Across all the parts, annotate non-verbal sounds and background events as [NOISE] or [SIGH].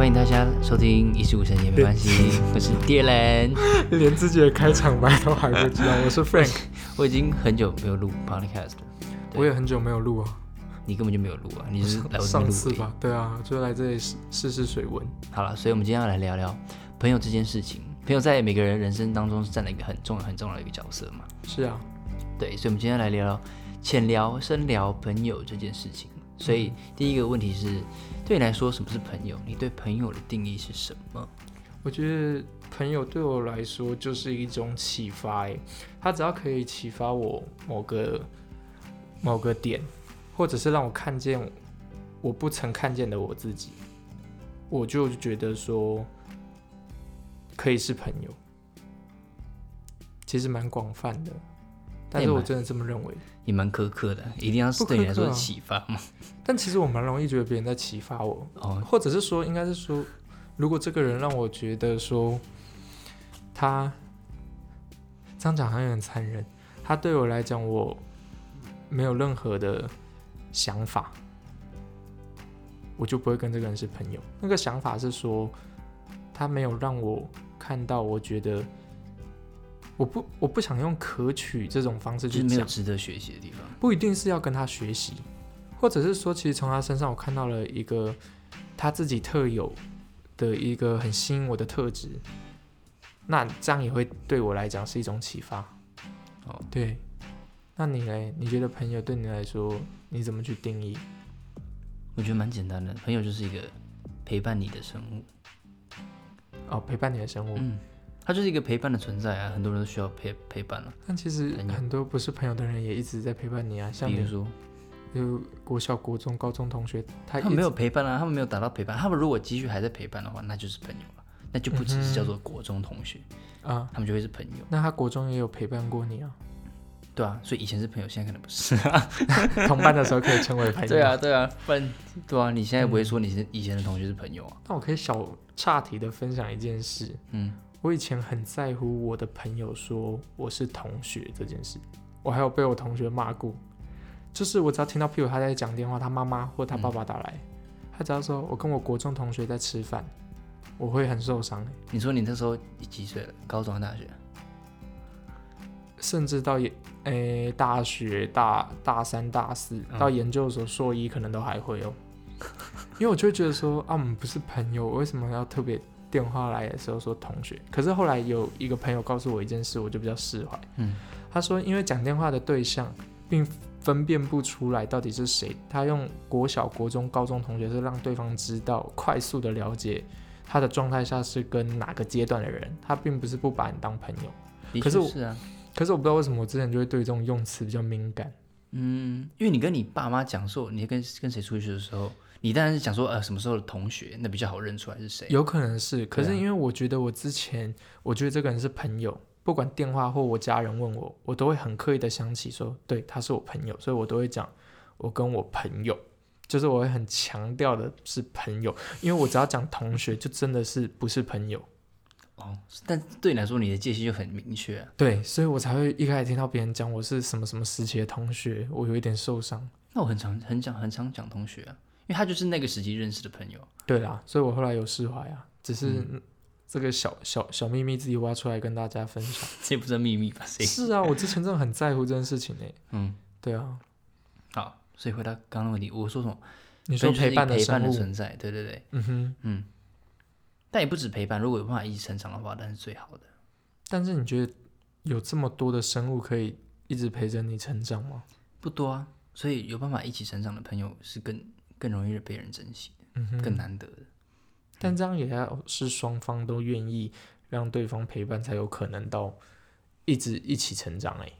欢迎大家收听一十五神也没关系，我是 Dean，，[LAUGHS] 连自己的开场白都还不知道。我是 Frank，我已经很久没有录 podcast 了，我也很久没有录啊，你根本就没有录啊，你是来我这录吧？对啊，就来这里试试试水温。好了，所以我们今天要来聊聊朋友这件事情。朋友在每个人人生当中是占了一个很重要、很重要的一个角色嘛。是啊，对，所以我们今天来聊聊浅聊、深聊朋友这件事情。所以第一个问题是，对你来说，什么是朋友？你对朋友的定义是什么？我觉得朋友对我来说就是一种启发，哎，他只要可以启发我某个某个点，或者是让我看见我不曾看见的我自己，我就觉得说可以是朋友。其实蛮广泛的，但是我真的这么认为。也蛮苛刻的，一定要是对你来说启发嘛？但其实我蛮容易觉得别人在启发我，哦，或者是说，应该是说，如果这个人让我觉得说，他这样讲好像有点残忍，他对我来讲，我没有任何的想法，我就不会跟这个人是朋友。那个想法是说，他没有让我看到，我觉得我不我不想用可取这种方式就是去讲。没有值得学习的地方。不一定是要跟他学习，或者是说，其实从他身上我看到了一个他自己特有的一个很吸引我的特质，那这样也会对我来讲是一种启发。哦，对，那你嘞？你觉得朋友对你来说，你怎么去定义？我觉得蛮简单的，朋友就是一个陪伴你的生物。哦，陪伴你的生物。嗯，它就是一个陪伴的存在啊，很多人都需要陪陪伴啊。但其实很多不是朋友的人也一直在陪伴你啊，像比如说，就国小、国中、高中同学，他他们没有陪伴啊，他们没有达到陪伴。他们如果继续还在陪伴的话，那就是朋友了，那就不只是叫做国中同学，啊，他们就会是朋友，那他国中也有陪伴过你啊，对啊。所以以前是朋友，现在可能不是。[LAUGHS] 同班的时候可以称为朋友。[LAUGHS] 对啊，对啊，不然对啊，你现在不会说你是以前的同学是朋友啊？那我可以小岔题的分享一件事。嗯，我以前很在乎我的朋友说我是同学这件事，我还有被我同学骂过。就是我只要听到，譬如他在讲电话，他妈妈或他爸爸打来，他只要说我跟我国中同学在吃饭，我会很受伤，你说你那时候几岁了？高中大学？甚至到研诶、大学大大三大四嗯到研究所硕一可能都还会哦，因为我就会觉得说啊，我们不是朋友，我为什么要特别电话来的时候说同学？可是后来有一个朋友告诉我一件事，我就比较释怀。嗯，他说，因为讲电话的对象并分辨不出来到底是谁，他用国小、国中、高中同学是让对方知道，快速的了解他的状态下是跟哪个阶段的人，他并不是不把你当朋友。的可是我确是啊，可是我不知道为什么我之前就会对这种用词比较敏感。嗯，因为你跟你爸妈讲说你跟跟谁出去的时候，你当然是讲说呃什么时候的同学，那比较好认出来是谁。有可能是，可是因为我觉得我之前，我觉得这个人是朋友，不管电话或我家人问我，我都会很刻意的想起说，对，他是我朋友，所以我都会讲我跟我朋友，就是我会很强调的是朋友，因为我只要讲同学，就真的是不是朋友。哦，但对你来说，你的界限就很明确啊。对，所以我才会一开始听到别人讲我是什么什么时期的同学，我有一点受伤。那我很常很讲很常讲同学啊，因为他就是那个时期认识的朋友。对啦，所以我后来有释怀啊，只是这个小小小秘密自己挖出来跟大家分享。[LAUGHS] 这也不是秘密吧？谁？是啊，我之前真的很在乎这件事情诶、[LAUGHS] 嗯，对啊，好，所以回答刚刚的问题，我说什么？你说陪伴的个陪伴，的存在，对对对，嗯哼。嗯。但也不止陪伴，如果有办法一起成长的话，那是最好的。但是你觉得有这么多的生物可以一直陪着你成长吗？不多啊，所以有办法一起成长的朋友是更更容易被人珍惜的。更难得的。但这样也要是双方都愿意让对方陪伴，才有可能到一直一起成长哎、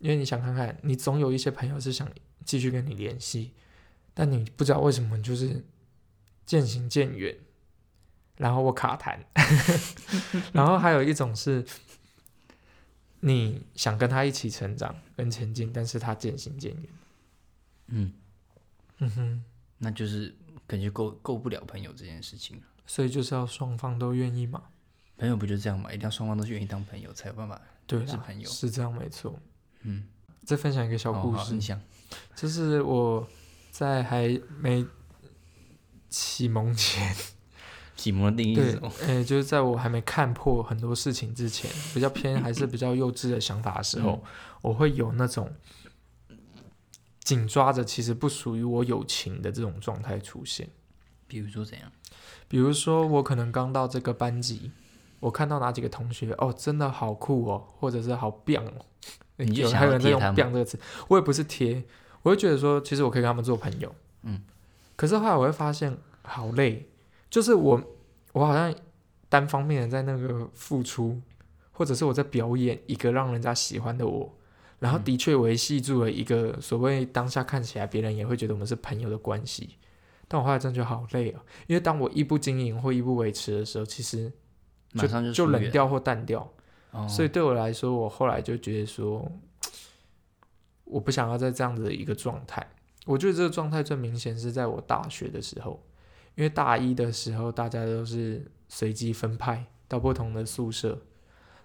因为你想看看，你总有一些朋友是想继续跟你联系，但你不知道为什么就是渐行渐远，然后我卡痰，[LAUGHS] 然后还有一种是，你想跟他一起成长跟前进，但是他渐行渐远。嗯，嗯哼，那就是感觉够够不了朋友这件事情了。所以就是要双方都愿意嘛。朋友不就这样嘛？一定要双方都是愿意当朋友，才有办法。对，是朋友是这样没错。嗯，再分享一个小故事，就是我在还没启蒙前，[LAUGHS] 启蒙的定义什么？，呃，就是在我还没看破很多事情之前，比较偏还是比较幼稚的想法的时候，我会有那种紧抓着其实不属于我友情的这种状态出现。比如说怎样？比如说，我可能刚到这个班级，我看到哪几个同学，哦，真的好酷哦，或者是好棒哦，你就还有人在用“要贴他们棒”这个词，我也不是贴，我会觉得说，其实我可以跟他们做朋友，嗯，可是后来我会发现好累，就是我我好像单方面的在那个付出，或者是我在表演一个让人家喜欢的我，然后的确维系住了一个所谓当下看起来别人也会觉得我们是朋友的关系，但我后来真的觉得好累哦，因为当我一不经营或一不维持的时候，其实马上就疏远，冷掉或淡掉。哦、所以对我来说，我后来就觉得说，我不想要在这样子的一个状态。我觉得这个状态最明显是在我大学的时候，因为大一的时候大家都是随机分派到不同的宿舍，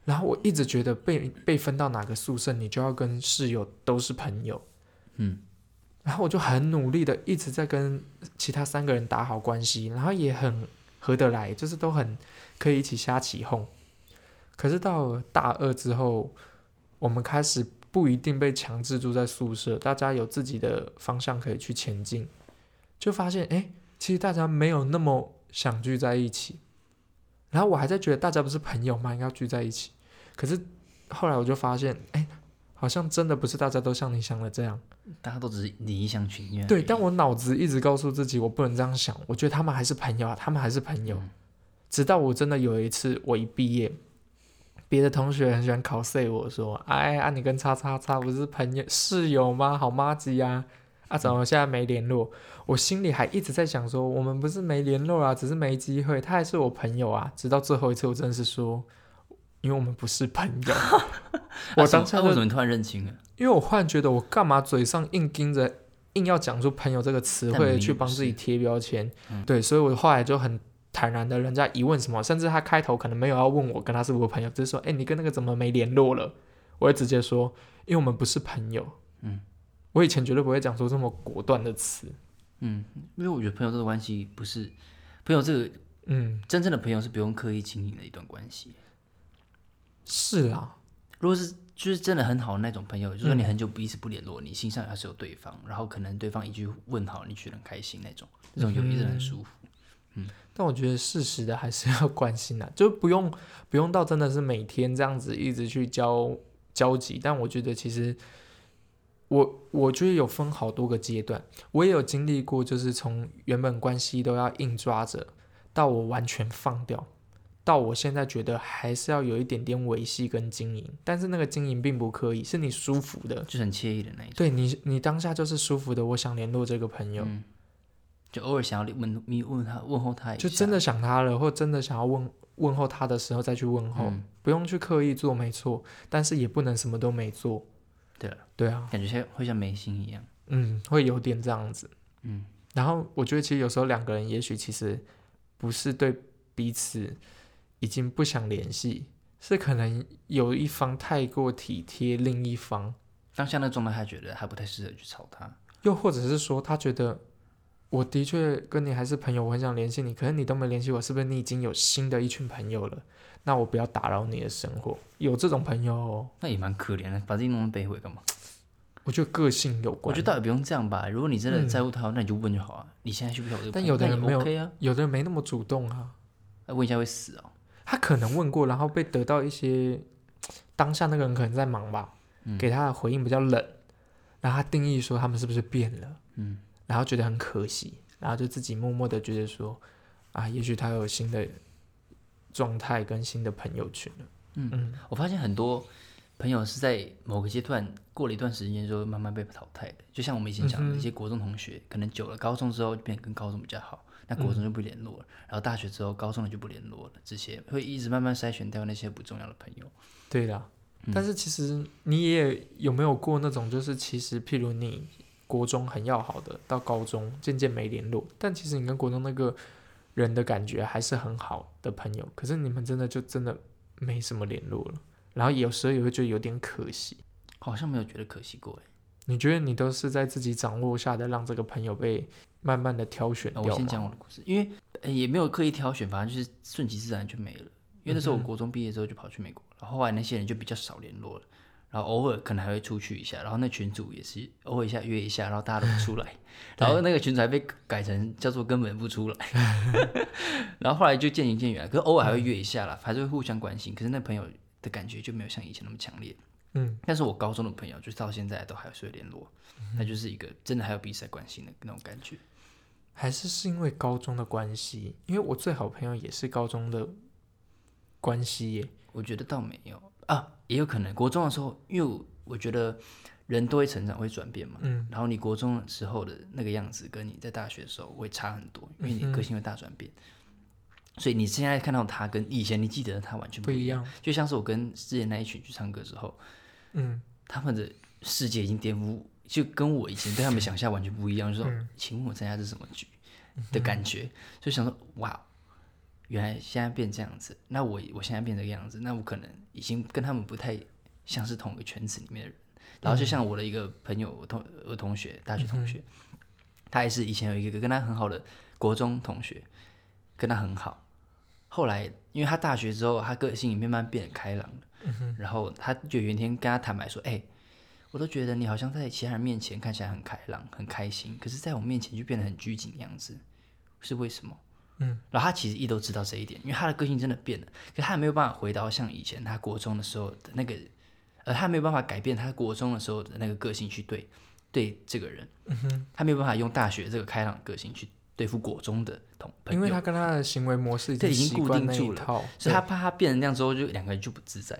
然后我一直觉得被被分到哪个宿舍，你就要跟室友都是朋友，嗯，然后我就很努力的一直在跟其他三个人打好关系，然后也很合得来，就是都很可以一起瞎起哄。可是到了大二之后，我们开始不一定被强制住在宿舍，大家有自己的方向可以去前进，就发现哎，诶其实大家没有那么想聚在一起。然后我还在觉得大家不是朋友吗？应该要聚在一起。可是后来我就发现，哎，好像真的不是大家都像你想的这样。大家都只是你一厢情愿。对，但我脑子一直告诉自己，我不能这样想。我觉得他们还是朋友啊，他们还是朋友。直到我真的有一次，我一毕业，别的同学很喜欢考 C 我说：“哎啊，你跟叉叉叉不是朋友室友吗？好妈鸡呀！啊，怎么现在没联络？”我心里还一直在想说，我们不是没联络啊，只是没机会。他还是我朋友啊。直到最后一次，我真的是说，因为我们不是朋友。[LAUGHS] 我当下啊为什么突然认清了？因为我忽然觉得，我干嘛嘴上硬盯着，硬要讲出“朋友”这个词汇但明明不去帮自己贴标签？嗯对，所以我后来就很坦然的，人家一问什么，甚至他开头可能没有要问我跟他是不是朋友，只是说：“哎、你跟那个怎么没联络了？”我会直接说：“因为我们不是朋友。”嗯，我以前绝对不会讲出这么果断的词。嗯，因为我觉得朋友这个关系不是朋友这个嗯，真正的朋友是不用刻意经营的一段关系。是啊，如果是就是真的很好的那种朋友，就算嗯你很久彼此不联络，你心上还是有对方，然后可能对方一句问好，你觉得很开心那种，那种友谊真的很舒服。嗯但我觉得适时的还是要关心啊，就不用不用到真的是每天这样子一直去交交集。但我觉得其实我我觉得有分好多个阶段，我也有经历过，就是从原本关系都要硬抓着，到我完全放掉，到我现在觉得还是要有一点点维系跟经营，但是那个经营并不刻意，是你舒服的，就是很惬意的那一种，对你你当下就是舒服的，我想联络这个朋友。嗯，就偶尔想要问你问他问候他一下，就真的想他了，或真的想要问问候他的时候再去问候，嗯不用去刻意做，没错，但是也不能什么都没做。对了，对啊，感觉像会像没心一样。嗯，会有点这样子。嗯，然后我觉得其实有时候两个人也许其实不是对彼此已经不想联系，是可能有一方太过体贴另一方，当下那个状态，他觉得还不太适合去吵他。又或者是说他觉得。我的确跟你还是朋友，我很想联系你，可是你都没联系我，是不是你已经有新的一群朋友了？那我不要打扰你的生活。有这种朋友、哦，那也蛮可怜的，把自己弄成悲毁干嘛？我觉得个性有关。我觉得倒也不用这样吧。如果你真的嗯在乎他，那你就问就好啊。你现在需不需要我这个但有的人没有 OK 啊，有的人没那么主动啊，那问一下会死哦。他可能问过，然后被得到一些 [TSK] 当下那个人可能在忙吧，嗯。给他的回应比较冷，然后他定义说他们是不是变了，嗯，然后觉得很可惜，然后就自己默默的觉得说啊，也许他有新的状态跟新的朋友群了。嗯。嗯。我发现很多朋友是在某个阶段过了一段时间之后慢慢被淘汰的，就像我们以前讲的一些国中同学，可能久了高中之后就变得跟高中比较好，那国中就不联络了，然后大学之后高中的就不联络了，这些会一直慢慢筛选掉那些不重要的朋友。对啦，但是其实你也有没有过那种，就是其实譬如你国中很要好的，到高中渐渐没联络，但其实你跟国中那个人的感觉还是很好的朋友，可是你们真的就真的没什么联络了，然后有时候也会觉得有点可惜。好像没有觉得可惜过哎。你觉得你都是在自己掌握下的，让这个朋友被慢慢的挑选？我先讲我的故事，因为呃也没有刻意挑选，反正就是顺其自然就没了。因为那时候我国中毕业之后就跑去美国，然后后来那些人就比较少联络了，然后偶尔可能还会出去一下，然后那群主也是偶尔一下约一下，然后大家都不出来，[LAUGHS] 然后那个群主还被改成叫做根本不出来，[LAUGHS] 然后后来就渐行渐远了，可是偶尔还会约一下啦，还是会互相关心，可是那朋友的感觉就没有像以前那么强烈。嗯，但是我高中的朋友，就是到现在都还是会联络，那就是一个真的还有比赛关系的那种感觉。还是是因为高中的关系，因为我最好朋友也是高中的关系耶。我觉得倒没有啊，也有可能国中的时候，因为我我觉得人都会成长，会转变嘛。嗯，然后你国中的时候的那个样子，跟你在大学的时候会差很多，因为你个性会大转变。所以你现在看到他跟以前你记得的他完全不一样，不一样。就像是我跟之前那一群去唱歌之后，嗯，他们的世界已经颠覆，就跟我以前对他们想象完全不一样。就说，嗯请问我参加这是什么局的感觉？就想说，哇，原来现在变这样子，那我我现在变这个样子，那我可能已经跟他们不太像是同一个圈子里面的人。然后就像我的一个朋友，我同我同学，大学同学，他也是以前有一个跟他很好的国中同学，跟他很好。后来，因为他大学之后，他个性也慢慢变得开朗了。然后他就有一天跟他坦白说：“哎、我都觉得你好像在其他人面前看起来很开朗、很开心，可是在我面前就变得很拘谨的样子，是为什么？”嗯，然后他其实一都知道这一点，因为他的个性真的变了，可他也没有办法回到像以前他国中的时候的那个，呃，他没有办法改变他国中的时候的那个个性去对对这个人。嗯哼，他没有办法用大学这个开朗的个性去对付国中的同朋友，因为他跟他的行为模式对已经固定住了一套，所以他怕他变成那样之后，就两个人就不自在。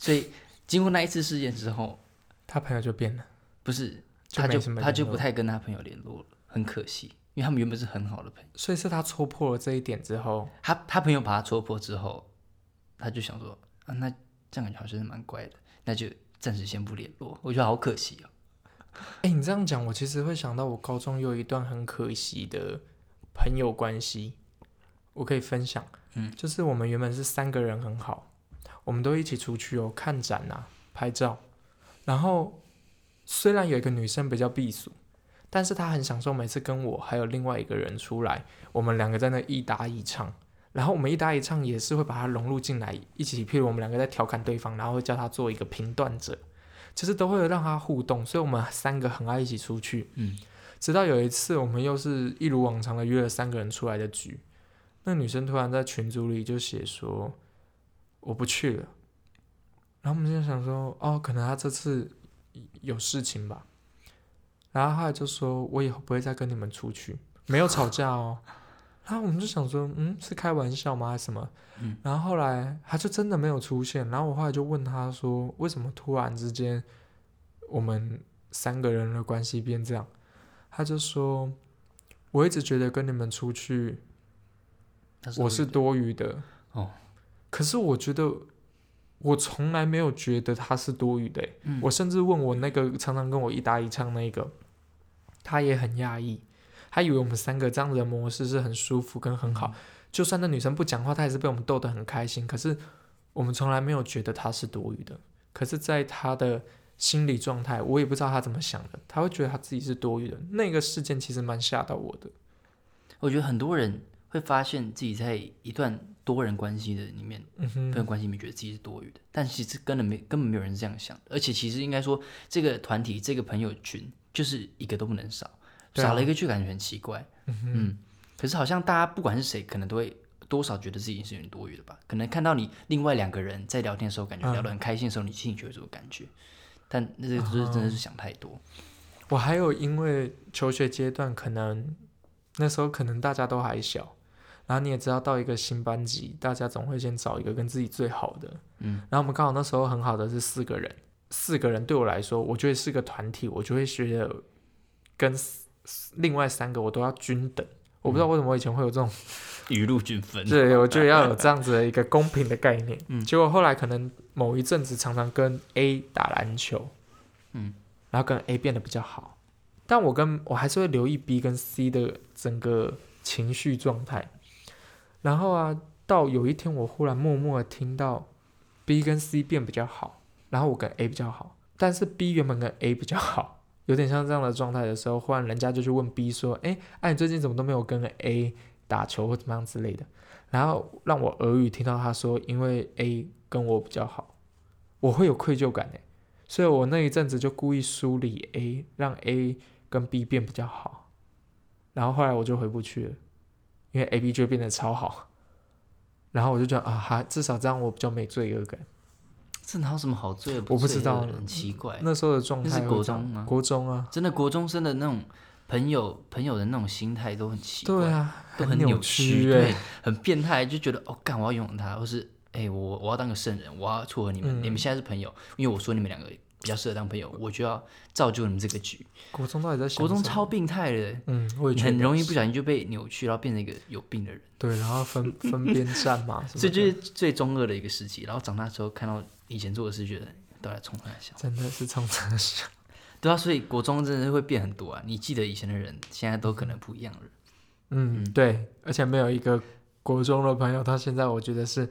所以经过那一次事件之后，他朋友就变了。不是就没他就什么他就不太跟他朋友联络了，很可惜，因为他们原本是很好的朋友。所以是他戳破了这一点之后，他他朋友把他戳破之后，他就想说啊，那这样感觉好像是蛮怪的，那就暂时先不联络。我觉得好可惜哦。[LAUGHS] 哎，你这样讲，我其实会想到我高中有一段很可惜的朋友关系，我可以分享。嗯，就是我们原本是三个人很好，我们都一起出去哦看展啊、拍照，然后虽然有一个女生比较避暑，但是她很享受每次跟我还有另外一个人出来，我们两个在那一搭一唱。然后我们一搭一唱也是会把她融入进来，一起，譬如我们两个在调侃对方，然后会叫她做一个评断者，其实都会有让她互动，所以我们三个很爱一起出去。嗯，直到有一次，我们又是一如往常的约了三个人出来的局，那女生突然在群组里就写说我不去了，然后我们就想说，哦，可能他这次有事情吧，然后后来就说我以后不会再跟你们出去，没有吵架哦。[LAUGHS] 然后我们就想说，嗯，是开玩笑吗？还是什么？嗯。然后后来他就真的没有出现。然后我后来就问他说，为什么突然之间我们三个人的关系变这样？他就说，我一直觉得跟你们出去他我是多余的。哦。可是我觉得我从来没有觉得他是多余的欸、嗯我甚至问我那个常常跟我一搭一唱那个，他也很讶异，他以为我们三个这样子的模式是很舒服跟很好。就算那女生不讲话，他也是被我们逗得很开心。可是我们从来没有觉得他是多余的。可是，在他的心理状态，我也不知道他怎么想的，他会觉得他自己是多余的。那个事件其实蛮吓到我的。我觉得很多人会发现自己在一段多人关系的里面，嗯哼，朋友关系里面觉得自己是多余的，但其实根本没根本没有人是这样想的，而且其实应该说这个团体这个朋友群就是一个都不能少，啊少了一个就感觉很奇怪。嗯哼，嗯，可是好像大家不管是谁，可能都会多少觉得自己是有点多余的吧？可能看到你另外两个人在聊天的时候，感觉聊得很开心的时候，你心里就有这种感觉。但那这就是真的是想太多。我还有因为求学阶段，可能那时候可能大家都还小，然后你也知道到一个新班级，大家总会先找一个跟自己最好的。嗯，然后我们刚好那时候很好的是四个人，四个人对我来说，我觉得是个团体，我就会觉得跟另外三个我都要均等。我不知道为什么我以前会有这种，[LAUGHS] 雨露均分。对我觉得要有这样子的一个公平的概念。嗯 [LAUGHS] 结果后来可能某一阵子常常跟 A 打篮球，嗯，然后跟 A 变得比较好，但我跟我还是会留意 B 跟 C 的整个情绪状态。然后啊，到有一天我忽然默默的听到 B 跟 C 变比较好，然后我跟 A 比较好，但是 B 原本跟 A 比较好，有点像这样的状态的时候，忽然人家就去问 B 说：“哎，哎、你最近怎么都没有跟 A 打球或怎么样之类的，然后让我耳语听到他说，因为 A 跟我比较好，我会有愧疚感诶，所以我那一阵子就故意梳理 A，让 A 跟 B 变比较好，然后后来我就回不去了，因为 A、B 就变得超好，然后我就觉得啊，还至少这样我比较没罪恶感。这哪有什么好罪的？我不知道很奇怪。那时候的状态那是国中吗国中啊，真的国中生的那种朋友朋友的那种心态都很奇怪，对啊，都很扭曲，哎、对，很变态，就觉得哦，干我要拥有他，或是哎、我我要当个圣人，我要撮合你们，嗯你们现在是朋友，因为我说你们两个比较适合当朋友，我就要造就你们这个局。国中到底在想国中超病态的，嗯，我也觉得很容易不小心就被扭曲，然后变成一个有病的人。对，然后分 [LAUGHS] 分边站嘛，什么的所以就是最中二的一个时期。然后长大之后看到以前做的事，觉得都在冲他笑。真的是从这想，[LAUGHS] 对啊，所以国中真的是会变很多啊。你记得以前的人，现在都可能不一样了。嗯，对，而且没有一个国中的朋友，到现在我觉得是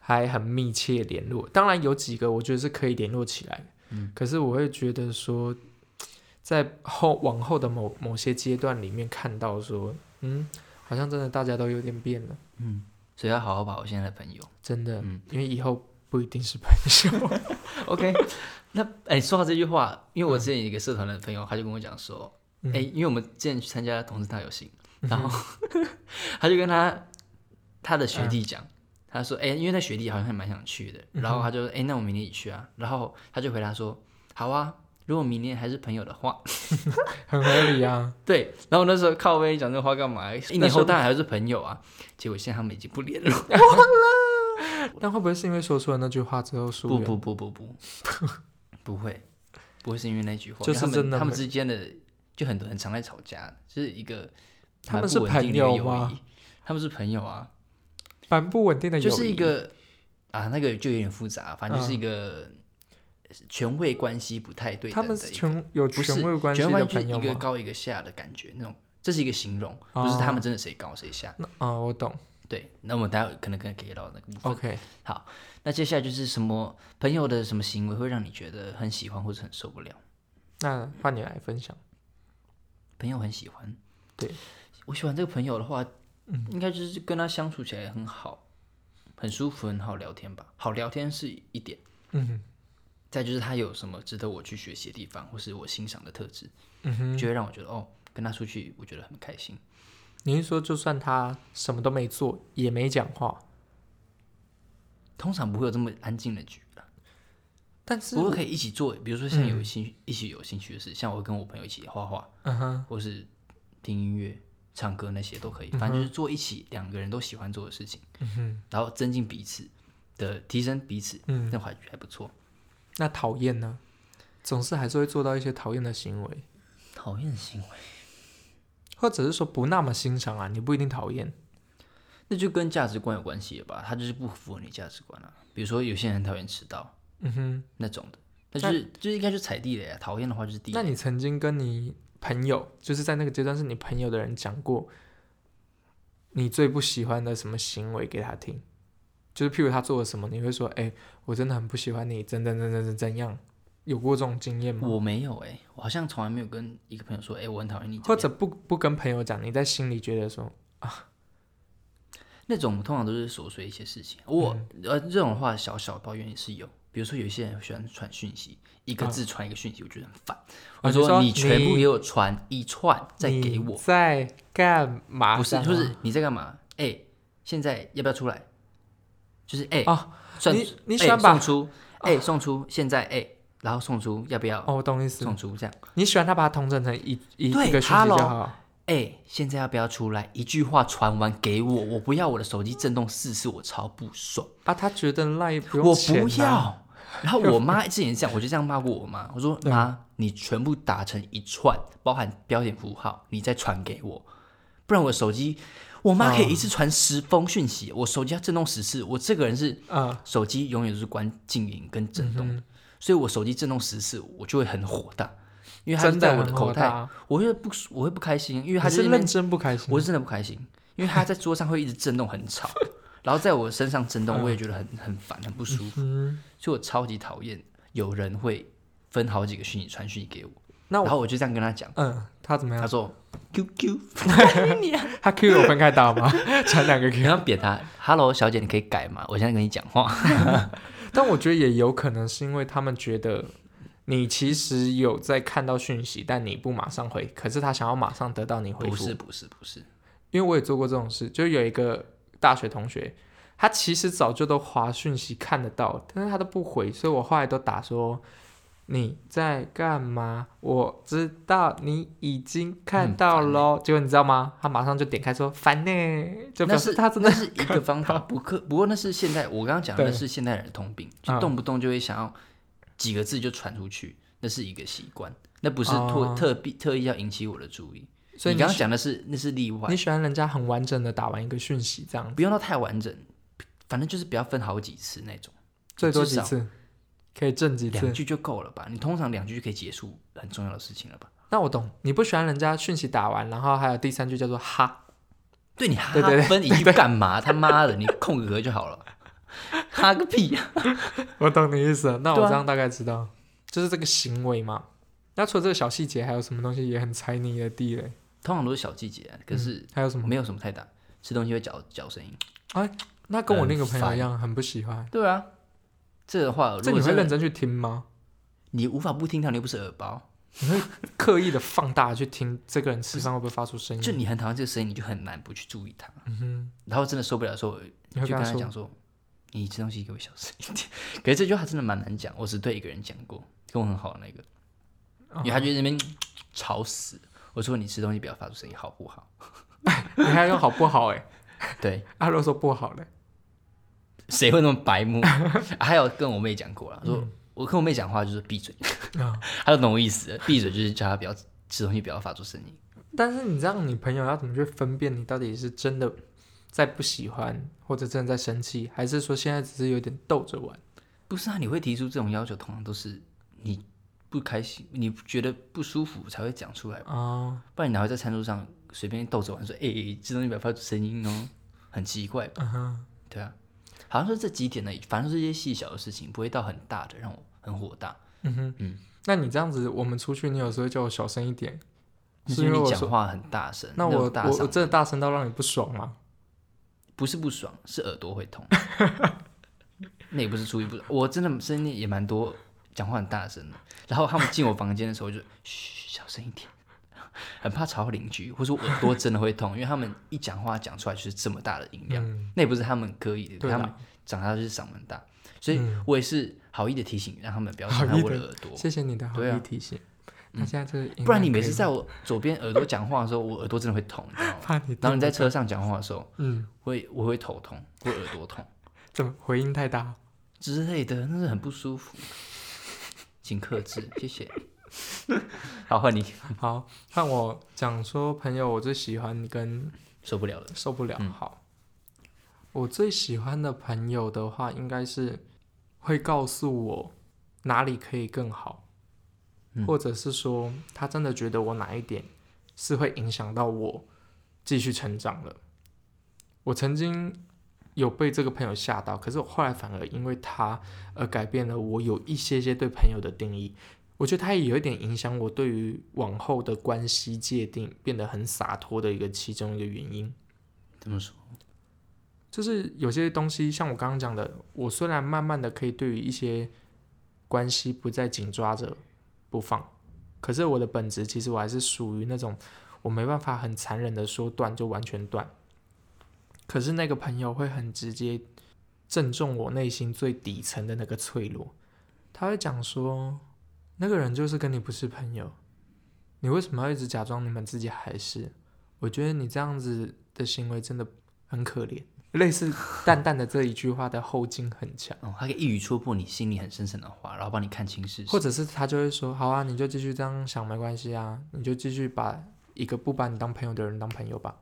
还很密切联络。当然有几个我觉得是可以联络起来的，嗯，可是我会觉得说，[TSK] 在后往后的某某些阶段里面看到说，嗯，好像真的大家都有点变了，嗯，所以要好好把握现在的朋友。真的，嗯。因为以后不一定是朋友。[LAUGHS] OK，那哎、说到这句话，因为我之前有一个社团的朋友，他就跟我讲说，嗯。哎、因为我们之前去参加同事大游行，然后 [LAUGHS] 他就跟他他的学弟讲，他说，哎、因为那学弟好像还蛮想去的，嗯然后他就，哎、那我明年也去啊，然后他就回答说，好啊，如果明年还是朋友的话，[LAUGHS] 很合理啊，[LAUGHS] 对，然后那时候靠背讲这话干嘛？一年后当然还是朋友啊，结果现在他们已经不联络，[LAUGHS] 但会不会是因为说出了那句话之后疏远？不不不不不，不会，不会是因为那句话，就是真的他们之间的就很多人常在吵架，就是一个他们是朋友友吗？他们是朋友啊，蛮不稳定的友谊，就是一个啊，那个就有点复杂，反正就是一嗯个权位关系不太对他们是等的一个，权有权位关系？就是一个高一个下的感觉，那种这是一个形容，不是哦他们真的谁高谁下。那啊、我懂。对，那我们待会可能可以给到那个部分。OK，好，那接下来就是什么朋友的什么行为会让你觉得很喜欢或者很受不了？那换你来分享。朋友很喜欢，对我喜欢这个朋友的话，应该就是跟他相处起来很好，很舒服，很好聊天吧。好聊天是一点，嗯再就是他有什么值得我去学习的地方，或是我欣赏的特质，嗯哼，就会让我觉得哦，跟他出去我觉得很开心。你是说就算他什么都没做，也没讲话，通常不会有这么安静的局啦，但是不过可以一起做，比如说像有兴、一起有兴趣的事，像我会跟我朋友一起画画，嗯哼，或是听音乐、唱歌那些都可以，反正就是做一起两个人都喜欢做的事情，嗯，然后增进彼此的提升彼此，嗯，那还还不错。那讨厌呢？总是还是会做到一些讨厌的行为，讨厌的行为，或者是说不那么欣赏啊，你不一定讨厌。那就跟价值观有关系了吧？他就是不符合你价值观啊。比如说有些人讨厌迟到嗯哼，那种的，那就是就是应该就踩地雷啊。讨厌的话就是地雷。那你曾经跟你朋友，就是在那个阶段是你朋友的人讲过，你最不喜欢的什么行为给他听？就是譬如他做了什么，你会说：“哎、我真的很不喜欢你，怎怎怎怎怎怎样？”有过这种经验吗？我没有哎、我好像从来没有跟一个朋友说，哎、我很讨厌你。或者不不跟朋友讲，你在心里觉得说啊，[LAUGHS] 那种通常都是琐碎一些事情。我、嗯呃这种话小小抱怨也是有，比如说有一些人喜欢传讯息，一个字传一个讯息，我觉得很烦。我说啊你说你全部你给我传一串再给我，在干嘛？不是就是你在干嘛？哎、现在要不要出来？就是哎、哦算你你哎喜欢把送出，哎、送出，现在哎、然后送出要不要？哦，我懂意思。送出这样，你喜欢他把它统整成一一对一个讯息就好。哎、现在要不要出来？一句话传完给我，我不要我的手机震动四次，我超不爽。啊，他觉得赖不用我不要。然后我妈之前这样，我就这样骂过我妈。我说妈，你全部打成一串，包含标点符号，你再传给我，不然我手机，我妈可以一次传十封讯息，我手机要震动十次。我这个人是啊，手机永远都是关静音跟震动的，嗯所以我手机震动十次，我就会很火大，因为它是真在我的口袋，我会不我会不开心，因为它你就是认真不开心。我是真的不开心，因为它在桌上会一直震动，很吵，[LAUGHS] 然后在我身上震动，嗯我也觉得很很烦，很不舒服，嗯，所以我超级讨厌有人会分好几个讯息传讯息给我。那我然后我就这样跟他讲，嗯，他怎么样？他说 QQ，[LAUGHS] 他 Q 有分开打吗？[LAUGHS] 传两个 Q 你。要扁他，Hello 小姐，你可以改吗？我现在跟你讲话，[LAUGHS] 但我觉得也有可能是因为他们觉得你其实有在看到讯息，但你不马上回，可是他想要马上得到你回复。不是不是不是，因为我也做过这种事，就有一个大学同学，他其实早就都划讯息看得到，但是他都不回，所以我后来都打说你在干嘛？我知道你已经看到喽。结果你知道吗？他马上就点开说烦呢，就表那是示他真的那是一个方法，不可不过那是现在我刚刚讲的那是现代人的通病，就嗯动不动就会想要几个字就传出去，那是一个习惯，那不是特、哦特必特意要引起我的注意。所以你刚刚讲的是那是例外你，喜欢人家很完整的打完一个讯息这样，不用到太完整，反正就是不要分好几次那种，最多几次？可以正几次？两句就够了吧？你通常两句就可以结束很重要的事情了吧？那我懂，你不喜欢人家讯息打完，然后还有第三句叫做哈，对你哈对对对分一句干嘛？他妈的，你空格就好了，哈个屁呀、[LAUGHS] 我懂你意思了。那我这样大概知道，就是这个行为嘛。那除了这个小细节，还有什么东西也很踩你的地雷？通常都是小季节啊，可是还有什么？没有什么太大，吃东西会嚼嚼声音。哎那跟我那个朋友一样，很不喜欢。对啊，这个的话，这你会认真去听吗？你无法不听它，你又不是耳包，你刻意的放大去听这个人吃饭会不会发出声音？就你很讨厌这个声音，你就很难不去注意它。嗯哼，然后真的受不了的时候，就跟他说跟他讲说：“你吃东西给我小声一点。[LAUGHS] ”可是这句话真的蛮难讲，我只对一个人讲过，跟我很好的那个，因为他就在那边吵死。我说：“你吃东西不要发出声音，好不好 [LAUGHS] 你还用好不好、欸？哎，？”对，[LAUGHS] 阿若说不好嘞。谁会那么白目？[LAUGHS] 啊还有跟我妹讲过了，说我跟我妹讲话就是闭嘴，啊她就懂我意思了。闭嘴就是叫她不要吃东西，不要发出声音。但是你这样，你朋友要怎么去分辨你到底是真的在不喜欢，或者真的在生气，还是说现在只是有点逗着玩？不是啊，你会提出这种要求，通常都是你不开心，你觉得不舒服才会讲出来吧，啊，不然你哪会在餐桌上随便逗着玩说，哎、这东西不要发出声音哦，很奇怪吧？对啊，好像是这几点呢，反正是一些细小的事情，不会到很大的让我很火大。嗯哼，嗯。那你这样子，我们出去，你有时候叫我小声一点，是因为你讲话很大声，那我我我种大嗓真的大声到让你不爽吗？不是不爽，是耳朵会痛。[LAUGHS] 那也不是出于不爽，我真的声音也蛮多，讲话很大声的。然后他们进我房间的时候就 [LAUGHS] 嘘小声一点，[LAUGHS] 很怕吵到邻居，或者我耳朵真的会痛，因为他们一讲话讲出来就是这么大的音量，嗯，那也不是他们刻意的，他们长大就是嗓门大，所以嗯我也是好意的提醒，让他们不要好伤害我的耳朵。谢谢你的好意提醒。那现在这不然你每次在我左边耳朵讲话的时候，我耳朵真的会痛，你知道吗？[LAUGHS] 怕你，然后你在车上讲话的时候，嗯，会我会头痛，会耳朵痛怎么回音太大？之类的，那是很不舒服，请克制，谢谢。[LAUGHS] 好，换你，好，看我讲说朋友，我最喜欢跟受不了了。受不了。嗯好，我最喜欢的朋友的话，应该是会告诉我哪里可以更好，嗯或者是说他真的觉得我哪一点是会影响到我继续成长的。我曾经有被这个朋友吓到，可是我后来反而因为他而改变了我有一些些对朋友的定义。我觉得他也有一点影响我对于往后的关系界定变得很洒脱的一个其中一个原因。怎么说？就是有些东西，像我刚刚讲的，我虽然慢慢的可以对于一些关系不再紧抓着不放，可是我的本质其实我还是属于那种我没办法很残忍的说断就完全断。可是那个朋友会很直接正中我内心最底层的那个脆弱，他会讲说，那个人就是跟你不是朋友，你为什么要一直假装你们自己还是？我觉得你这样子的行为真的很可怜。类似淡淡的这一句话的后劲很强，哦，他可以一语戳破你心里很深层的话，然后帮你看清事实。或者是他就会说：“好啊，你就继续这样想，没关系啊，你就继续把一个不把你当朋友的人当朋友吧。”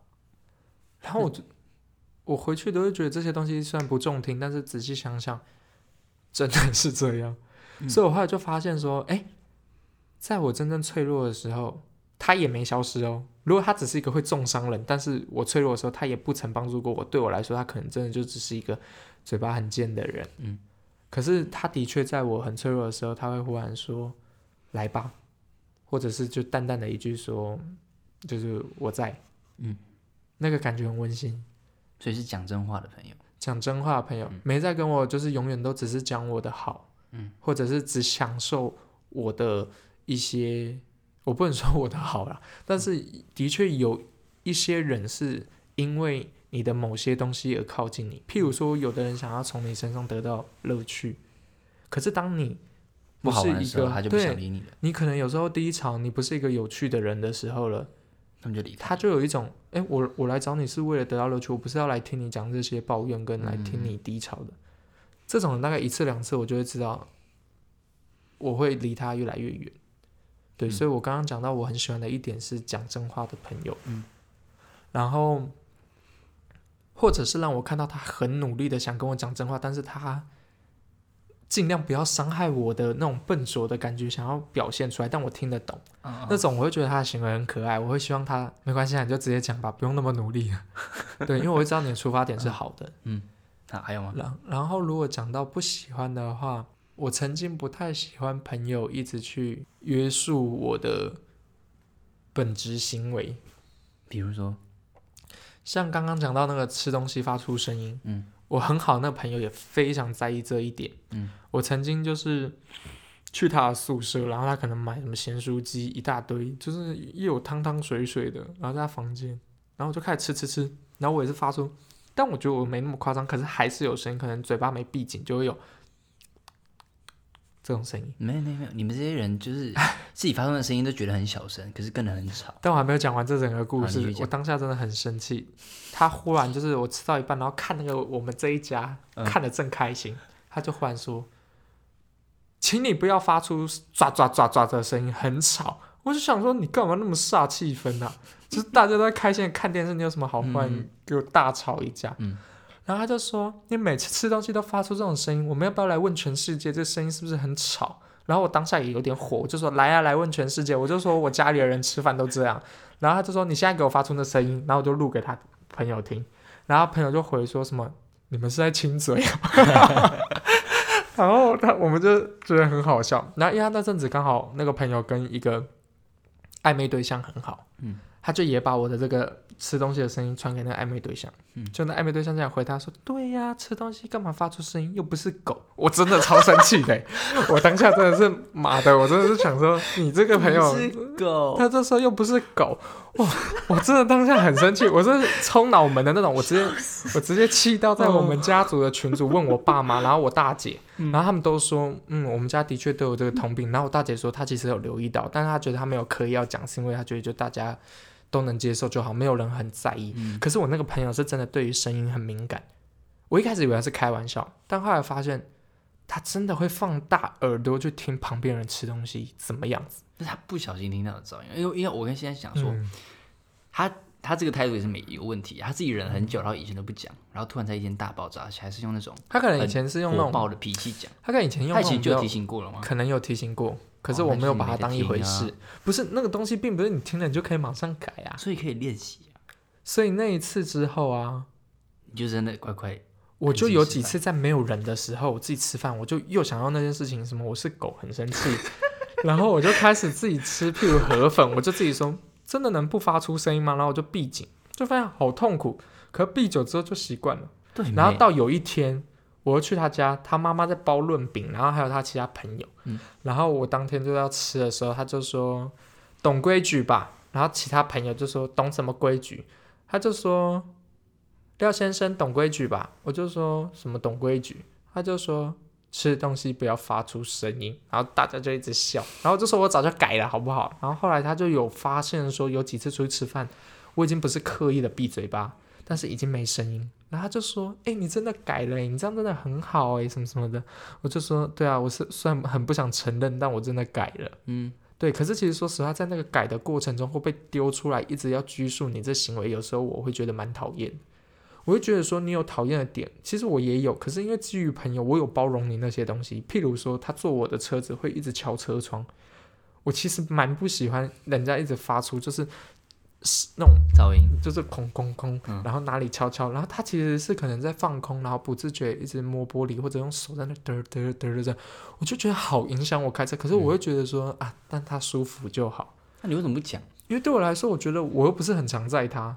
然后我就我回去都会觉得这些东西虽然不中听，但是仔细想想，真的是这样。所以我后来就发现说，哎，在我真正脆弱的时候，他也没消失哦。如果他只是一个会重伤人，但是我脆弱的时候，他也不曾帮助过我。对我来说，他可能真的就只是一个嘴巴很贱的人。嗯，可是他的确在我很脆弱的时候，他会忽然说：“来吧，或者是就淡淡的一句说，就是我在，嗯，那个感觉很温馨。所以是讲真话的朋友。讲真话的朋友，没在跟我就是永远都只是讲我的好，嗯，或者是只享受我的一些，我不能说我的好啦，但是的确有一些人是因为你的某些东西而靠近你，譬如说，有的人想要从你身上得到乐趣，可是当你不好他就不想对理你了，你可能有时候低潮，你不是一个有趣的人的时候了，他们就离开。他就有一种，哎，我我来找你是为了得到乐趣，我不是要来听你讲这些抱怨跟来听你低潮的。这种人大概一次两次，我就会知道，我会离他越来越远。对，嗯所以我刚刚讲到我很喜欢的一点是讲真话的朋友，嗯，然后或者是让我看到他很努力的想跟我讲真话，但是他尽量不要伤害我的那种笨拙的感觉，想要表现出来，但我听得懂。嗯那种我会觉得他的行为很可爱，我会希望他没关系啊，你就直接讲吧，不用那么努力。[LAUGHS] 对，因为我会知道你的出发点是好的。嗯，那，还有吗？然然后如果讲到不喜欢的话，我曾经不太喜欢朋友一直去约束我的本职行为，比如说，像刚刚讲到那个吃东西发出声音，嗯，我很好那个朋友也非常在意这一点，嗯，我曾经就是去他的宿舍，然后他可能买什么咸酥鸡一大堆，就是又有汤汤水水的，然后在他房间，然后我就开始吃吃吃，然后我也是发出，但我觉得我没那么夸张，可是还是有声音，可能嘴巴没闭紧就会有这种声音。没有没有没有，你们这些人就是 [LAUGHS] 自己发出的声音都觉得很小声，可是跟人很吵。但我还没有讲完这整个故事我当下真的很生气。他忽然就是我吃到一半，然后看那个我们这一家、嗯看的正开心，他就忽然说：“请你不要发出抓抓抓抓的声音，很吵。”我就想说，你干嘛那么煞气氛啊？就是大家都在开心地看电视，你有什么好坏？嗯给我大吵一架。嗯然后他就说：“你每次吃东西都发出这种声音，我们要不要来问全世界，这声音是不是很吵？”然后我当下也有点火，我就说：“来啊，来问全世界！”我就说我家里的人吃饭都这样。然后他就说：“你现在给我发出那声音。”然后我就录给他朋友听，然后朋友就回说什么：“你们是在亲嘴啊？” [LAUGHS] 然后他我们就觉得很好笑。然后因为他那阵子刚好那个朋友跟一个暧昧对象很好，嗯，他就也把我的这个吃东西的声音传给那个暧昧对象，嗯就那暧昧对象这样回答说：“对呀，吃东西干嘛发出声音？又不是狗。”我真的超生气的，[LAUGHS] 我当下真的是妈的，我真的是想说你这个朋友是狗，他这时候又不是狗，哇！我真的当下很生气，我是冲脑门的那种，我直接我直接气到在我们家族的群组问我爸妈，然后我大姐，然后他们都说，嗯，我们家的确都有这个通病。然后我大姐说她其实有留意到，但是她觉得她没有刻意要讲，是因为她觉得就大家都能接受就好，没有人很在意。嗯可是我那个朋友是真的对于声音很敏感，我一开始以为他是开玩笑，但后来发现他真的会放大耳朵去听旁边人吃东西怎么样子。就是他不小心听到的噪音，因为因为我跟现在讲说，嗯他他这个态度也是没有问题，他自己忍了很久，然后以前都不讲，然后突然在一天大爆炸，而且还是用那种他可能以前是用那种，火爆的脾气讲，他可能以前用他以前就提醒过了吗？可能有提醒过，可是哦我没有把它当一回事。不是那个东西，并不是你听了你就可以马上改啊。所以可以练习啊，所以那一次之后啊，你就真的乖乖，我就有几次在没有人的时候，我自己吃饭，我就又想到那件事情，什么我是狗，很生气，[LAUGHS] 然后我就开始自己吃，譬如河粉，我就自己说，真的能不发出声音吗？然后我就闭紧，就发现好痛苦。可闭久之后就习惯了。对，然后到有一天，我又去他家，他妈妈在包润饼，然后还有他其他朋友，嗯。然后我当天就要吃的时候，他就说懂规矩吧，然后其他朋友就说懂什么规矩，他就说廖先生懂规矩吧，我就说什么懂规矩，他就说吃东西不要发出声音，然后大家就一直笑，然后就说我早就改了好不好？然后后来他就有发现说有几次出去吃饭，我已经不是刻意的闭嘴巴，但是已经没声音。然后他就说：“哎、你真的改了、你这样真的很好哎、什么什么的。”我就说：“对啊，我是虽然很不想承认，但我真的改了。嗯，对，可是其实说实话，在那个改的过程中，会被丢出来，一直要拘束你这行为，有时候我会觉得蛮讨厌。我会觉得说你有讨厌的点，其实我也有，可是因为基于朋友，我有包容你那些东西。譬如说，他坐我的车子会一直敲车窗，我其实蛮不喜欢人家一直发出就是是那种噪音，就是空空空，嗯然后哪里敲敲，然后他其实是可能在放空，然后不自觉一直摸玻璃或者用手在那嘚嘚嘚嘚嘚，我就觉得好影响我开车。可是我会觉得说、啊，但他舒服就好，那你为什么不讲？因为对我来说，我觉得我又不是很常载他，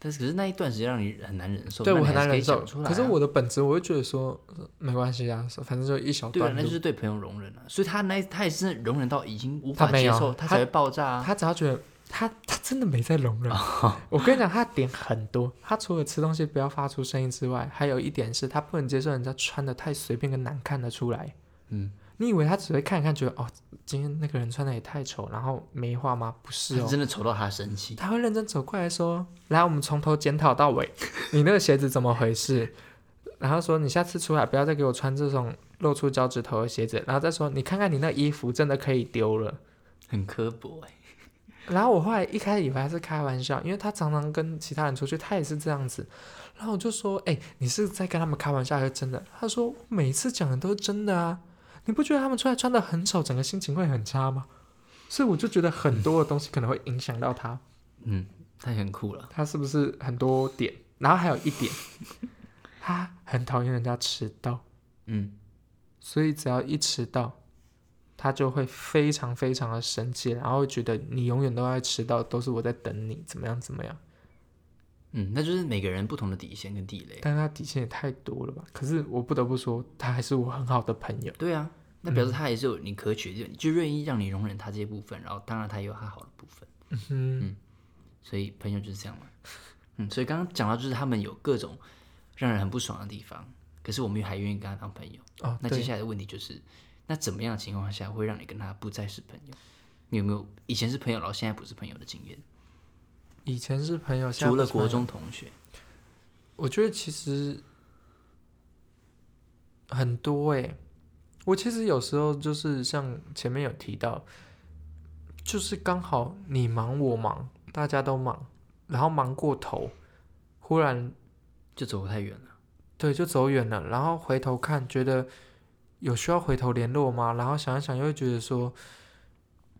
但是可是那一段时间让你很难忍受，对我很难忍受。可是我的本质，我会觉得说呃没关系啊，反正就一小对啊，段路。那就是对朋友容忍啊，所以他那他也是容忍到已经无他没有法接受，他他才会爆炸啊。他只要觉得他他真的没在容忍。哦 [LAUGHS] 我跟你讲，他点很多。他除了吃东西不要发出声音之外，还有一点是他不能接受人家穿的太随便跟难看的出来。嗯，你以为他只会看一看，觉得哦，今天那个人穿的也太丑，然后没话吗？不是他哦，真的丑到他生气。他会认真走过来说：“来，我们从头检讨到尾，[LAUGHS] 你那个鞋子怎么回事？”然后说：“你下次出来不要再给我穿这种露出脚趾头的鞋子。”然后再说：“你看看你那衣服真的可以丢了。”很刻薄哎、然后我后来一开始以为他是开玩笑，因为他常常跟其他人出去，他也是这样子。然后我就说：“哎、你是在跟他们开玩笑还是真的？”他说：“每次讲的都是真的啊，你不觉得他们出来穿的很丑，整个心情会很差吗？”所以我就觉得很多的东西可能会影响到他，嗯，他也很酷了。他是不是很多点？然后还有一点，[LAUGHS] 他很讨厌人家迟到，嗯，所以只要一迟到，他就会非常非常的生气，然后觉得你永远都在迟到，都是我在等你，怎么样怎么样。嗯，那就是每个人不同的底线跟地雷。但是他底线也太多了吧？可是我不得不说，他还是我很好的朋友。对啊，那表示他也是有你可取的就愿意让你容忍他这些部分，然后当然他也有他好的部分。嗯哼所以朋友就是这样嘛。嗯，所以刚刚讲到就是他们有各种让人很不爽的地方，可是我们还愿意跟他当朋友。哦，那接下来的问题就是，那怎么样的情况下会让你跟他不再是朋友？你有没有以前是朋友，然后现在不是朋友的经验？以前是朋友，除了国中同学，我觉得其实很多诶、我其实有时候就是像前面有提到，就是刚好你忙我忙，大家都忙，然后忙过头，忽然就走得太远了。对，就走远了，然后回头看，觉得有需要回头联络吗？然后想一想，又会觉得说，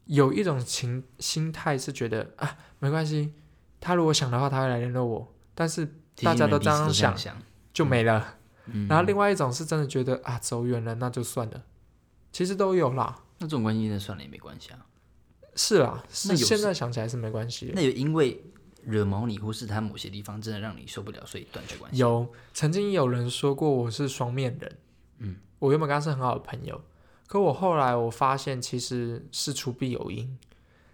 有一种情心态是觉得啊，没关系，他如果想的话，他会来联络我，但是大家都这样想想，就没了。嗯，然后另外一种是真的觉得啊，走远了那就算了，其实都有啦。那这种关系那算了也没关系啊。是啦，是那现在想起来是没关系。那有因为惹毛你，或是他某些地方真的让你受不了，所以断绝关系？有曾经有人说过我是双面人，嗯，我原本跟他是很好的朋友，可我后来我发现其实事出必有因，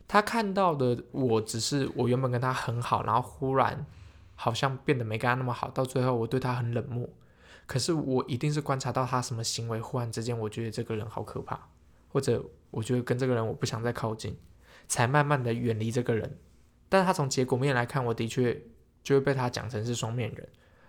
他看到的我只是我原本跟他很好，然后忽然好像变得没跟他那么好，到最后我对他很冷漠，可是我一定是观察到他什么行为，忽然之间我觉得这个人好可怕，或者我觉得跟这个人我不想再靠近，才慢慢的远离这个人。但他从结果面来看，我的确就会被他讲成是双面人，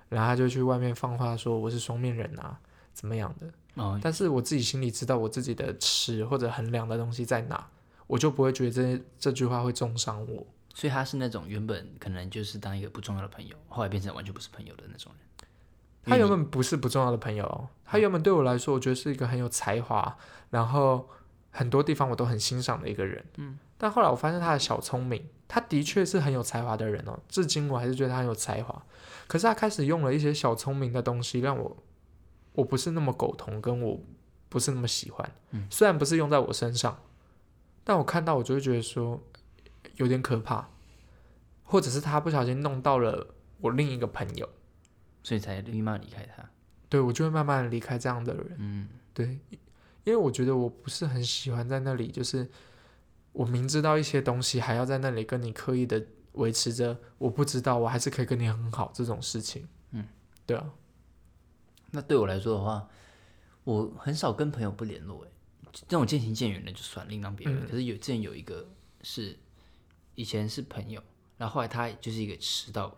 然后他就去外面放话说我是双面人啊，怎么样的？哦，但是我自己心里知道我自己的尺或者衡量的东西在哪，我就不会觉得这这句话会重伤我。所以他是那种原本可能就是当一个不重要的朋友，后来变成完全不是朋友的那种人。他原本不是不重要的朋友哦，他原本对我来说，我觉得是一个很有才华，然后很多地方我都很欣赏的一个人。嗯，但后来我发现他的小聪明，他的确是很有才华的人哦，至今我还是觉得他很有才华。可是他开始用了一些小聪明的东西，让我我不是那么苟同，跟我不是那么喜欢。嗯，虽然不是用在我身上，但我看到我就会觉得说有点可怕，或者是他不小心弄到了我另一个朋友。所以才立马离开他。对我就会慢慢离开这样的人。嗯，对，因为我觉得我不是很喜欢在那里，就是我明知道一些东西，还要在那里跟你刻意的维持着我不知道，我还是可以跟你很好这种事情。嗯，对啊，那对我来说的话，我很少跟朋友不联络，哎，这种渐行渐远的就算另当别论。嗯可是有之前有一个是以前是朋友，然后后来他就是一个迟到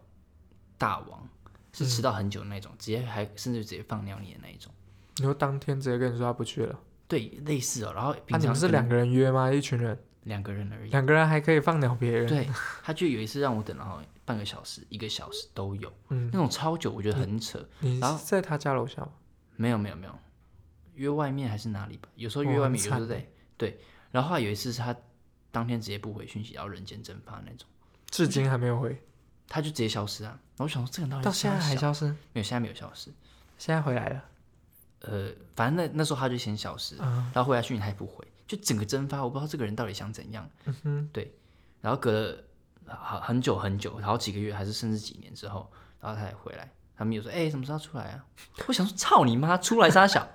大王，是迟到很久的那种，直接还甚至直接放尿你的那一种。你说当天直接跟你说他不去了，对，类似哦。然后那、平常可能你们是两个人约吗？一群人，两个人而已。两个人还可以放鸟别人？对，他就有一次让我等了半个小时、一个小时都有，嗯那种超久，我觉得很扯。你然后是在他家楼下吗？没有没有没有，约外面还是哪里吧？有时候约外面，有时候在对。然后有一次是他当天直接不回讯息，然后人间蒸发那种，至今还没有回，他就直接消失啊。然后我想说，这个人到现在还消失，没有，现在没有消失。现在回来了。呃，反正那那时候他就先消失，嗯然后回来讯息他也不回，就整个蒸发，我不知道这个人到底想怎样。嗯哼，对，然后隔了好很久很久，好几个月还是甚至几年之后，然后他才回来，他们有说，哎、什么时候出来啊？[LAUGHS] 我想说，操你妈，出来撒 [LAUGHS] 小，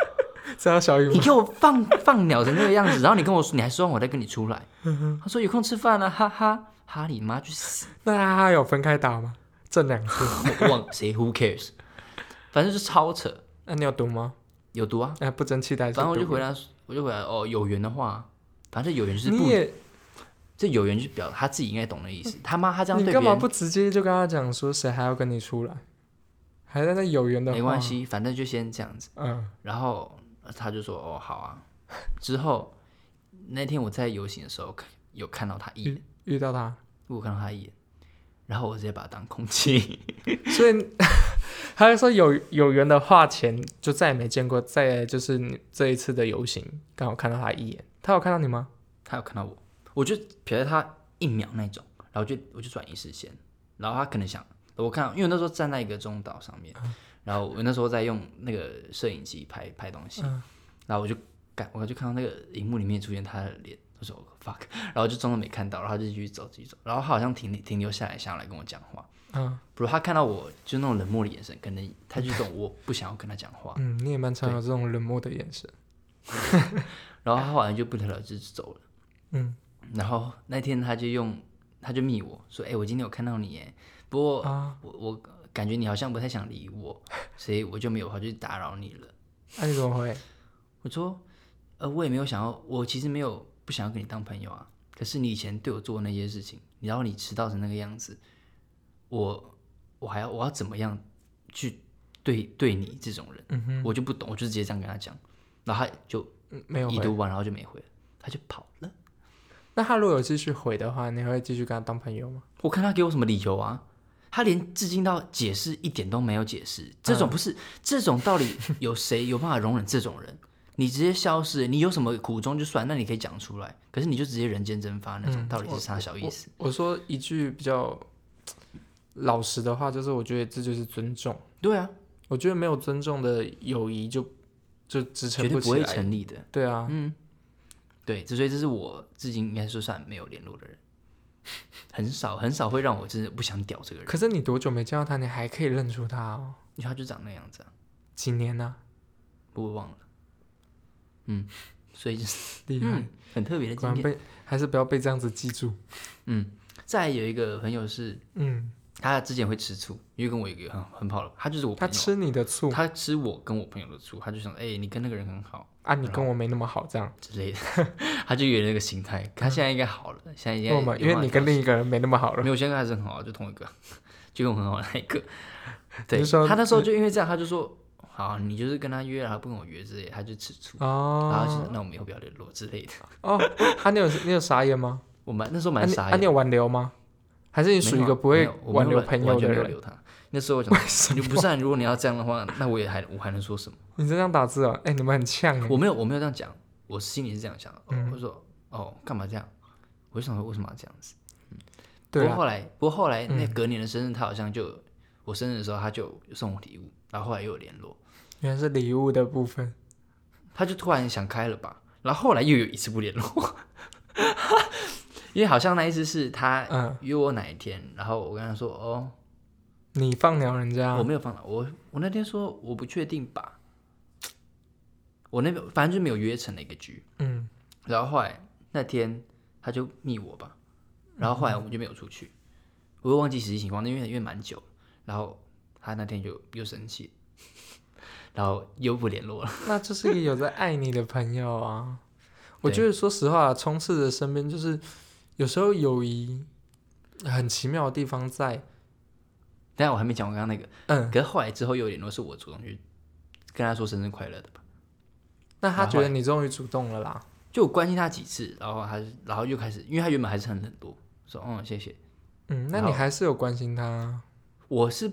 撒小雨？你给我放放鸟成那个样子，然后你跟我说，你还希望我再跟你出来？他说有空吃饭啊，哈哈，哈你妈去死！那他有分开打吗？这两次。[LAUGHS] 我忘谁 Who cares？反正就超扯，那你有毒吗？有毒啊。哎，不争气带。反正我就回，答，我就回答哦，有缘的话，反正有缘就是不，这有缘就是表他自己应该懂的意思。他妈他这样你对你干嘛不直接就跟他讲说谁还要跟你出来，还在那有缘的话没关。系，反正就先这样子。嗯然后他就说哦好啊。之后那天我在游行的时候看有看到他一眼，遇到他，我看到他一眼，然后我直接把它当空气。[LAUGHS] 所以 [LAUGHS] 他就说有有缘的话前就再也没见过，再就是这一次的游行刚好看到他一眼，他有看到你吗？他有看到我，我就瞥了他一秒那种，然后就我就转移视线，然后他可能想我看到，因为那时候站在一个中岛上面，然后我那时候在用那个摄影机拍拍东西，嗯。然后我就感我就看到那个荧幕里面出现他的脸，我说 fuck，然后就装作没看到，然后就继续走继续走，然后他好像停停留下来想要来跟我讲话，嗯不如他看到我就那种冷漠的眼神，可能他就懂我不想要跟他讲话，嗯，你也蛮常有这种冷漠的眼神。[LAUGHS] 然后他好像就不了了之走了。嗯然后那天他就用，他就密我说，哎、我今天有看到你哎，不过啊，我我感觉你好像不太想理我，所以我就没有跑去打扰你了。那、你怎么回？我说，呃，我也没有想要，我其实没有不想要跟你当朋友啊。可是你以前对我做的那些事情，然后你迟到成那个样子，我我还要我要怎么样去对对你这种人，嗯哼，我就不懂，我就直接这样跟他讲，然后他就嗯没有回。已读完，然后就没回了，他就跑了。那他如果有继续回的话，你会继续跟他当朋友吗？我看他给我什么理由啊？他连至今到解释一点都没有解释，这种不是、这种到底有谁有办法容忍这种人？你直接消失，你有什么苦衷就算，那你可以讲出来。可是你就直接人间蒸发那种，嗯到底是啥小意思？我说一句比较老实的话，就是我觉得这就是尊重。对啊，我觉得没有尊重的友谊就就支撑绝对不会。成立的。对啊，嗯，对，这所以这是我至今应该说算没有联络的人，[LAUGHS] 很少很少会让我真的不想屌这个人，可是你多久没见到他，你还可以认出他哦？因为他就长那样子啊，几年呢、不会忘了。嗯，所以就是 [LAUGHS] 厉害，嗯，很特别的经验。被还是不要被这样子记住。嗯，再有一个朋友是。嗯，他之前会吃醋，因为跟我一个很很好了，他就是我朋友，他吃你的醋他吃我跟我朋友的醋，他就想，哎、你跟那个人很好啊，你跟我没那么好，这样。之类的，[LAUGHS] 他就有那个心态。他现在应该好了，现在应该为？因为你跟另一个人没那么好了没。有，现在还是很好啊，就同一个，[LAUGHS] 就跟我很好的那一个。对他那时候就因为这样，他就说，好，你就是跟他约，然后不跟我约之类的，他就吃醋，然后就那我们以后不要联络之类的。哦，啊，你有你有傻眼吗？[LAUGHS] 我蛮那时候蛮傻眼的，你有挽留吗？还是你属于一个不会挽留朋友的没有留他。那时候我想，你不是、啊，如果你要这样的话，那我也还我还能说什么？[LAUGHS] 你这样打字啊，哎，你们很呛哎。我没有，我没有这样讲，我心里是这样想的。嗯我说，哦，干嘛这样？我就想说，为什么要这样子？对啊，不过后来，不过后来那嗯隔年的生日，他好像就我生日的时候，他就送我礼物，然后后来又有联络，原来是礼物的部分。他就突然想开了吧，然后后来又有一次不联络，[LAUGHS] 因为好像那一次是他嗯，约我哪一天，然后我跟他说，哦，你放鸟人家。我，没有放了，我我那天说我不确定吧，我那边反正就没有约成了一个局，嗯，然后后来那天他就密我吧，然后后来我们就没有出去，我又忘记实际情况，因为因为蛮久。了，然后他那天就又生气，然后又不联络了。[LAUGHS] 那这是一个有在爱你的朋友啊。我对觉得说实话，充斥着身边就是有时候友谊很奇妙的地方在，但我还没讲完刚刚那个，嗯，可是后来之后又联络，是我主动去跟他说生日快乐的吧。那他觉得你终于主动了啦。就我关心他几次，然后他然后又开始，因为他原本还是很冷落，说嗯谢谢，嗯，那你还是有关心他啊。我是。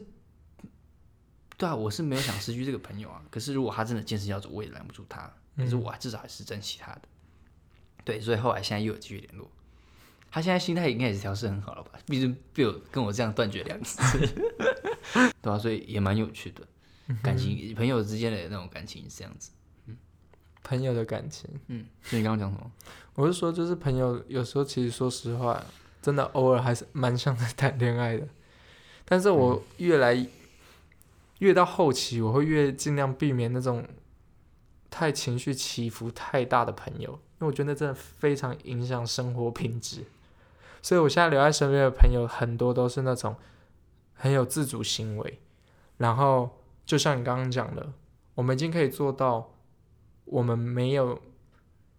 对啊，我是没有想失去这个朋友啊。可是如果他真的坚持要走，我也拦不住他。可是我至少还是珍惜他的。对，所以后来现在又有继续联络。他现在心态应该也是调试很好了吧？毕竟被我跟我这样断绝两次，[LAUGHS] 对啊，所以也蛮有趣的。感情朋友之间的那种感情是这样子。朋友的感情，嗯，所以你刚刚讲什么？[LAUGHS] 我是说，就是朋友有时候其实说实话，真的偶尔还是蛮像在谈恋爱的。但是我越来越到后期，我会越尽量避免那种太情绪起伏太大的朋友，因为我觉得那真的非常影响生活品质。所以我现在留在身边的朋友很多都是那种很有自主行为，然后就像你刚刚讲的，我们已经可以做到。我们没有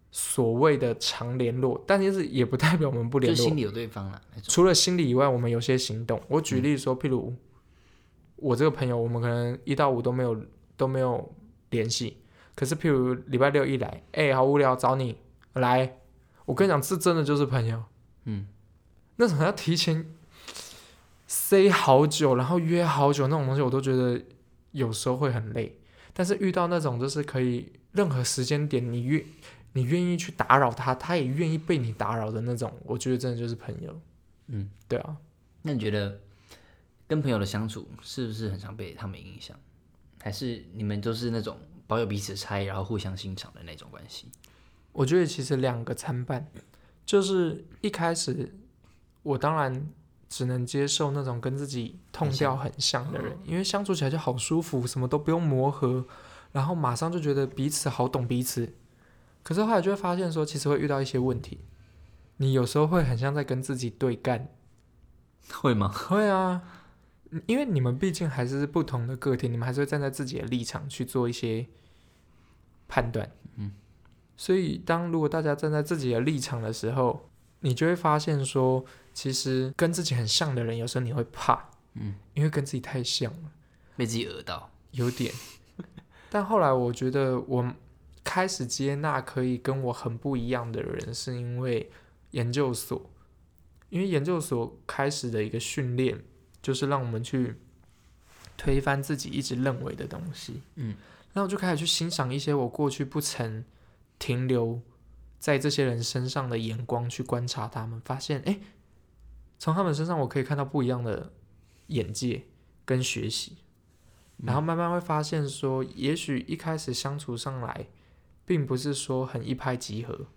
所谓的常联络，但其实也不代表我们不联络。就心里有对方了。除了心理以外，我们有些行动。我举例说，譬如我这个朋友，我们可能一到五都没有都没有联系。可是譬如礼拜六一来，哎，好无聊，找你来。我跟你讲，这真的就是朋友。嗯，那种要提前塞好久，然后约好久那种东西，我都觉得有时候会很累。但是遇到那种就是可以。任何时间点，你愿你愿意去打扰他，他也愿意被你打扰的那种，我觉得真的就是朋友。嗯，对啊。那你觉得跟朋友的相处是不是很常被他们影响？还是你们都是那种保有彼此差异，然后互相欣赏的那种关系？我觉得其实两个参半，就是一开始我当然只能接受那种跟自己痛调很像的人，因为相处起来就好舒服，什么都不用磨合。然后马上就觉得彼此好懂彼此，可是后来就会发现说，其实会遇到一些问题。你有时候会很像在跟自己对干，会吗？会啊，因为你们毕竟还是不同的个体，你们还是会站在自己的立场去做一些判断。嗯，所以当如果大家站在自己的立场的时候，你就会发现说，其实跟自己很像的人，有时候你会怕，嗯，因为跟自己太像了，被自己讹到，有点。[LAUGHS] 但后来我觉得，我开始接纳可以跟我很不一样的人，是因为研究所，因为研究所开始的一个训练，就是让我们去推翻自己一直认为的东西。嗯，然后就开始去欣赏一些我过去不曾停留在这些人身上的眼光，去观察他们，发现，哎，从他们身上我可以看到不一样的眼界跟学习。然后慢慢会发现，说也许一开始相处上来，并不是说很一拍即合，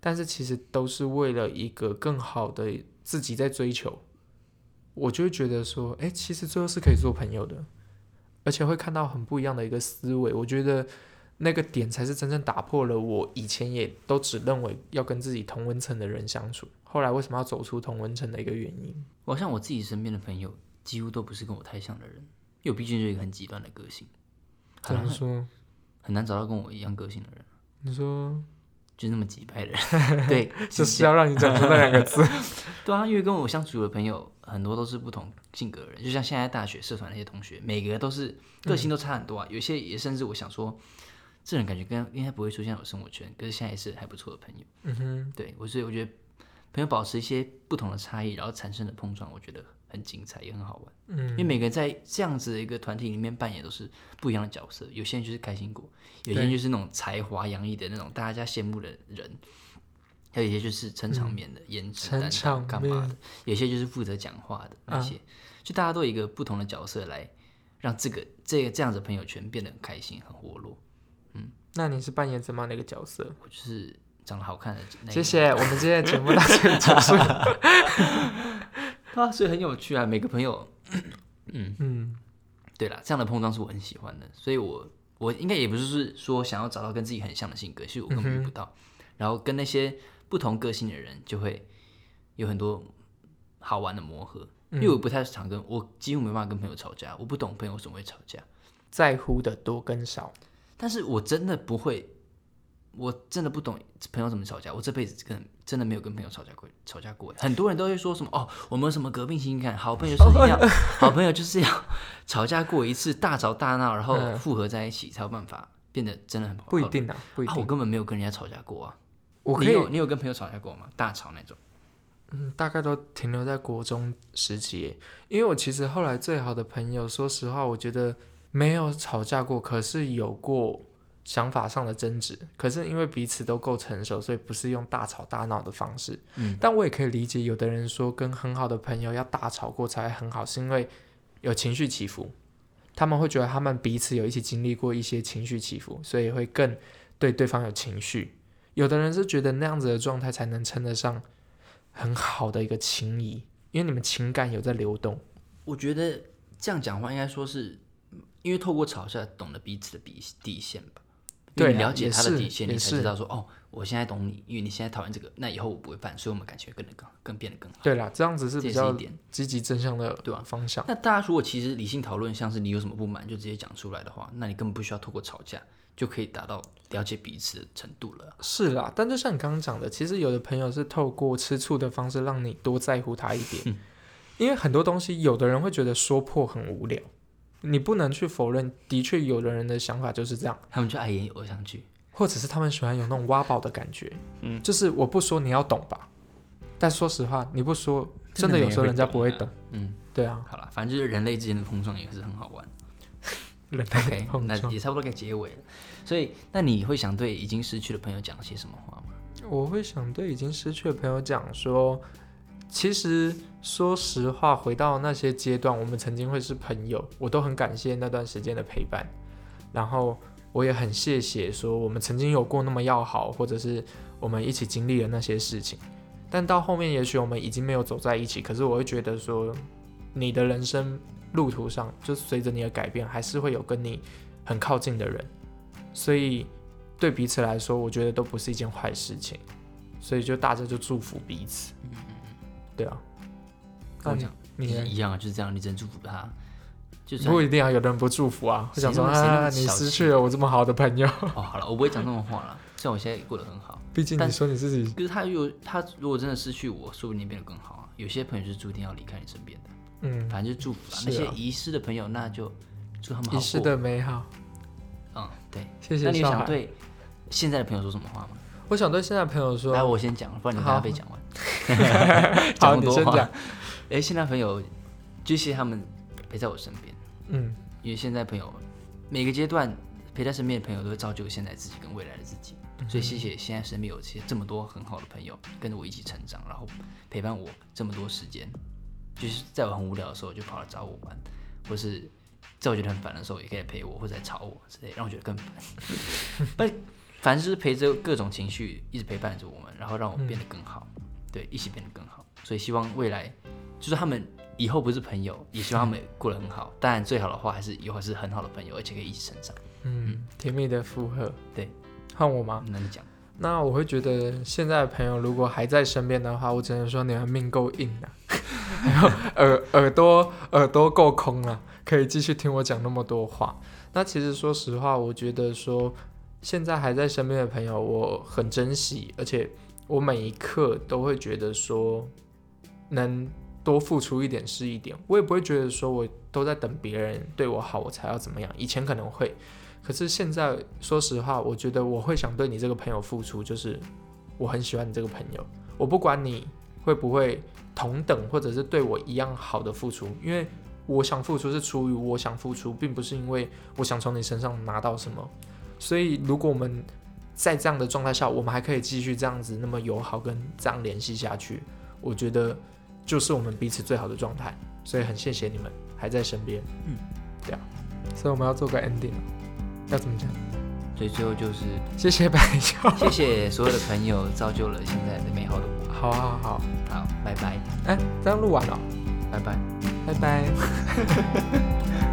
但是其实都是为了一个更好的自己在追求。我就会觉得说，哎，其实最后是可以做朋友的，而且会看到很不一样的一个思维。我觉得那个点才是真正打破了我以前也都只认为要跟自己同温层的人相处，后来为什么要走出同温层的一个原因。我像我自己身边的朋友，几乎都不是跟我太像的人。因为我毕竟是一个很极端的个性，很难说？很难找到跟我一样个性的人。你说，就那么几派的人，[LAUGHS] 对，就是要让你讲出那两个字。[LAUGHS] 对啊，因为跟我相处的朋友很多都是不同性格的人，就像现在大学社团那些同学，每个都是个性都差很多啊。有些也甚至我想说，这人感觉跟应该不会出现我生活圈，可是现在也是还不错的朋友。嗯哼，对我所以我觉得朋友保持一些不同的差异，然后产生的碰撞，我觉得。很精彩，也很好玩。嗯，因为每个人在这样子的一个团体里面扮演都是不一样的角色。有些人就是开心果，有些人就是那种才华洋溢的那种大家羡慕的人，还有一些就是撑场面的颜值担当干嘛的，有些就是负责讲话的那些。就大家都有一个不同的角色来让这个这个这样子朋友圈变得很开心、很活络。嗯，那你是扮演怎么样的一个角色？我就是长得好看的。谢谢，我们今天的节目到这里结束。[LAUGHS] [LAUGHS] 啊，所以很有趣啊！每个朋友，嗯嗯，对啦，这样的碰撞是我很喜欢的。所以，我我应该也不是说想要找到跟自己很像的性格，其实我根本遇不到。然后跟那些不同个性的人，就会有很多好玩的磨合。因为我不太常跟我几乎没办法跟朋友吵架，我不懂朋友为什么会吵架，在乎的多跟少。但是我真的不会。我真的不懂朋友怎么吵架，我这辈子跟真的没有跟朋友吵架过，吵架过。很多人都会说什么哦，我们什么革命情感，好朋友是一样，好朋友就是要 [LAUGHS] [LAUGHS] 吵架过一次，大吵大闹，然后复合在一起，才有办法变得真的很不一定啊，不一定。我根本没有跟人家吵架过啊。我你有你有跟朋友吵架过吗？大吵那种？嗯，大概都停留在国中时期，因为我其实后来最好的朋友，说实话，我觉得没有吵架过，可是有过。想法上的争执，可是因为彼此都够成熟，所以不是用大吵大闹的方式。嗯，但我也可以理解，有的人说跟很好的朋友要大吵过才很好，是因为有情绪起伏，他们会觉得他们彼此有一起经历过一些情绪起伏，所以会更对对方有情绪。有的人是觉得那样子的状态才能称得上很好的一个情谊，因为你们情感有在流动。我觉得这样讲话应该说是，因为透过吵架懂得彼此的底底线吧。对啊你了解他的底线，你才知道说哦，我现在懂你，因为你现在讨厌这个，那以后我不会犯，所以我们感情会更得更更变得更好。对啦，这样子是比较。积极正向的对吧方向。那大家如果其实理性讨论，像是你有什么不满就直接讲出来的话，那你根本不需要透过吵架就可以达到了解彼此的程度了。是啦，但就像你刚刚讲的，其实有的朋友是透过吃醋的方式让你多在乎他一点，因为很多东西，有的人会觉得说破很无聊，你不能去否认，的确有的人的想法就是这样，他们就爱演偶像剧，或者是他们喜欢有那种挖宝的感觉，嗯，就是我不说你要懂吧，但说实话，你不说，真真的的有时候人人家不会懂嗯，对啊，好了，反正就是人类之间的碰撞也是很好玩。人 OK，碰撞那也差不多该结尾了。所以，那你会想对已经失去的朋友讲些什么话吗？我会想对已经失去的朋友讲说，其实说实话，回到那些阶段，我们曾经会是朋友，我都很感谢那段时间的陪伴，然后我也很谢谢说我们曾经有过那么要好，或者是我们一起经历了那些事情。但到后面，也许我们已经没有走在一起，可是我会觉得说，你的人生路途上，就随着你的改变，还是会有跟你很靠近的人，所以对彼此来说，我觉得都不是一件坏事情。所以就大家就祝福彼此。对啊，你跟我讲，你一样啊，就是这样，你只能祝福他。就算不一定啊，有的人不祝福啊，[LAUGHS] 会想说啊，你失去了我这么好的朋友。哦，好了，我不会讲这种话了。虽然我现在过得很好，毕竟你说你自己，可是他如果他如果真的失去我，说不定变得更好啊。有些朋友是注定要离开你身边的，嗯，反正就祝福啦。是那些啊遗失的朋友，那就祝他们。遗失的美好。嗯，对。谢谢那你有。想对现在的朋友说什么话吗？我想对现在朋友说来，说，我先讲，不然你等下被讲完。好，[LAUGHS] 讲那么多话你先讲。。哎，现在朋友就谢谢他们陪在我身边，嗯，因为现在朋友每个阶段陪在身边的朋友都会造就现在自己跟未来的自己。所以谢谢现在身边有这些这么多很好的朋友，跟着我一起成长，然后陪伴我这么多时间。就是在我很无聊的时候就跑来找我玩，或是在我觉得很烦的时候也可以陪我，或者来吵我之类，让我觉得更烦。[LAUGHS] 不，反正就是陪着各种情绪一直陪伴着我们，然后让我们变得更好，对，一起变得更好。所以希望未来就是他们以后不是朋友，也希望他们过得很好。当然最好的话还是以后是很好的朋友，而且可以一起成长。嗯，甜蜜的附和。对，换我吗？那你讲。那我会觉得现在的朋友如果还在身边的话，我只能说你们命够硬啊，[LAUGHS] 然后耳耳朵耳朵够空啊，可以继续听我讲那么多话。那其实说实话，我觉得说现在还在身边的朋友，我很珍惜，而且我每一刻都会觉得说能多付出一点是一点，我也不会觉得说我都在等别人对我好，我才要怎么样。以前可能会，可是现在说实话，我觉得我会想对你这个朋友付出，就是我很喜欢你这个朋友，我不管你会不会同等或者是对我一样好的付出，因为我想付出是出于我想付出，并不是因为我想从你身上拿到什么。所以如果我们在这样的状态下，我们还可以继续这样子那么友好跟这样联系下去，我觉得就是我们彼此最好的状态。所以很谢谢你们还在身边，嗯，对啊，所以我们要做个 ending，要怎么讲？所以最后就是谢谢白笑，谢谢所有的朋友，造就了现在的美好的我。好好好，好，拜拜，哎，这样录完了，拜拜。拜拜。[LAUGHS]